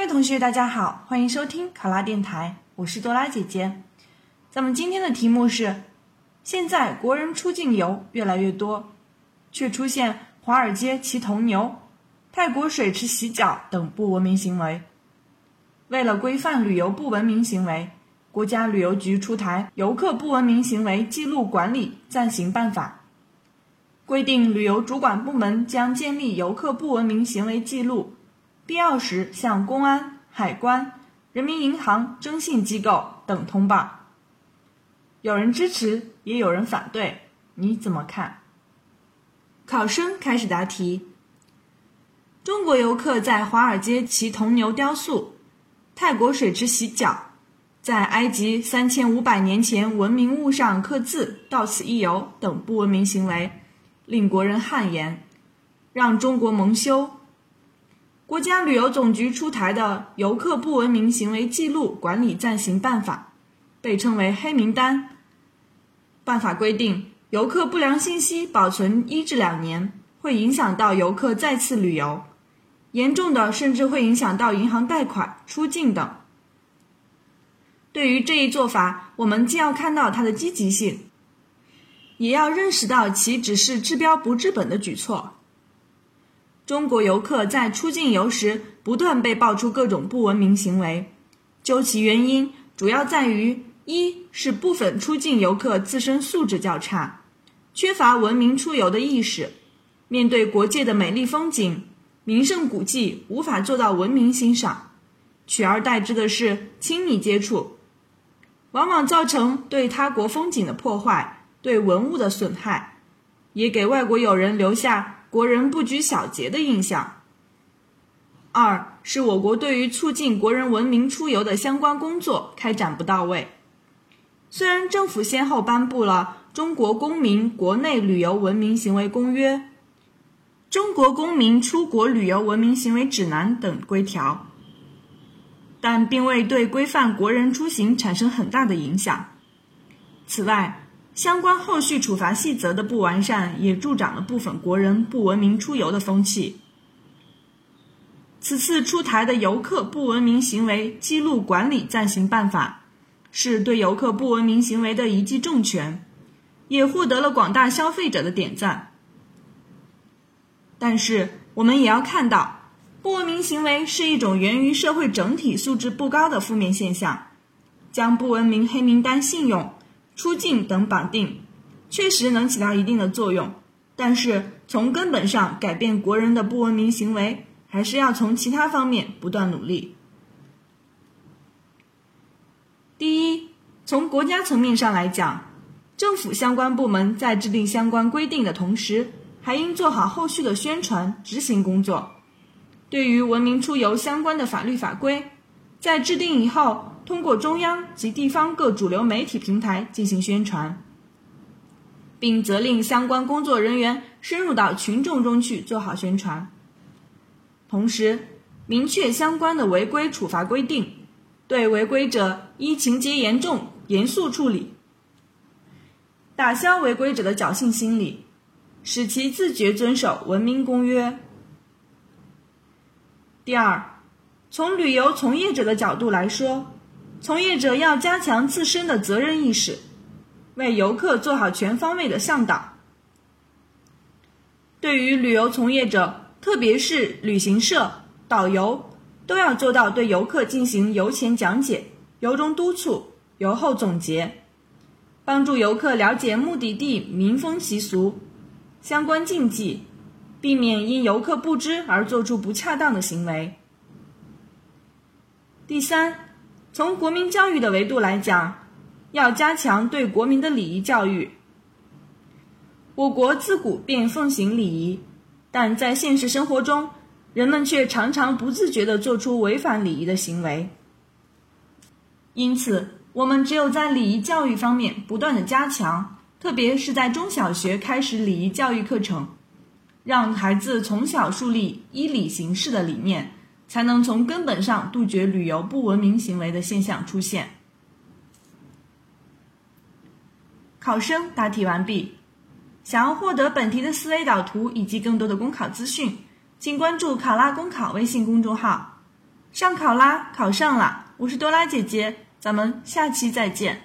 各位同学，大家好，欢迎收听考拉电台，我是多拉姐姐。咱们今天的题目是：现在国人出境游越来越多，却出现华尔街骑铜牛、泰国水池洗脚等不文明行为。为了规范旅游不文明行为，国家旅游局出台《游客不文明行为记录管理暂行办法》，规定旅游主管部门将建立游客不文明行为记录。必要时向公安、海关、人民银行、征信机构等通报。有人支持，也有人反对，你怎么看？考生开始答题。中国游客在华尔街骑铜牛雕塑，泰国水池洗脚，在埃及三千五百年前文明物上刻字，到此一游等不文明行为，令国人汗颜，让中国蒙羞。国家旅游总局出台的《游客不文明行为记录管理暂行办法》，被称为黑名单。办法规定，游客不良信息保存一至两年，会影响到游客再次旅游，严重的甚至会影响到银行贷款、出境等。对于这一做法，我们既要看到它的积极性，也要认识到其只是治标不治本的举措。中国游客在出境游时不断被爆出各种不文明行为，究其原因，主要在于一是部分出境游客自身素质较差，缺乏文明出游的意识，面对国界的美丽风景、名胜古迹无法做到文明欣赏，取而代之的是亲密接触，往往造成对他国风景的破坏、对文物的损害，也给外国友人留下。国人不拘小节的印象。二是我国对于促进国人文明出游的相关工作开展不到位。虽然政府先后颁布了《中国公民国内旅游文明行为公约》《中国公民出国旅游文明行为指南》等规条，但并未对规范国人出行产生很大的影响。此外，相关后续处罚细则的不完善，也助长了部分国人不文明出游的风气。此次出台的游客不文明行为记录管理暂行办法，是对游客不文明行为的一记重拳，也获得了广大消费者的点赞。但是，我们也要看到，不文明行为是一种源于社会整体素质不高的负面现象，将不文明黑名单信用。出境等绑定，确实能起到一定的作用，但是从根本上改变国人的不文明行为，还是要从其他方面不断努力。第一，从国家层面上来讲，政府相关部门在制定相关规定的同时，还应做好后续的宣传执行工作。对于文明出游相关的法律法规，在制定以后。通过中央及地方各主流媒体平台进行宣传，并责令相关工作人员深入到群众中去做好宣传。同时，明确相关的违规处罚规定，对违规者依情节严重严肃处理，打消违规者的侥幸心理，使其自觉遵守文明公约。第二，从旅游从业者的角度来说。从业者要加强自身的责任意识，为游客做好全方位的向导。对于旅游从业者，特别是旅行社、导游，都要做到对游客进行游前讲解、游中督促、游后总结，帮助游客了解目的地民风习俗、相关禁忌，避免因游客不知而做出不恰当的行为。第三。从国民教育的维度来讲，要加强对国民的礼仪教育。我国自古便奉行礼仪，但在现实生活中，人们却常常不自觉地做出违反礼仪的行为。因此，我们只有在礼仪教育方面不断的加强，特别是在中小学开始礼仪教育课程，让孩子从小树立依礼行事的理念。才能从根本上杜绝旅游不文明行为的现象出现。考生答题完毕。想要获得本题的思维导图以及更多的公考资讯，请关注“考拉公考”微信公众号。上考啦，考上了！我是多拉姐姐，咱们下期再见。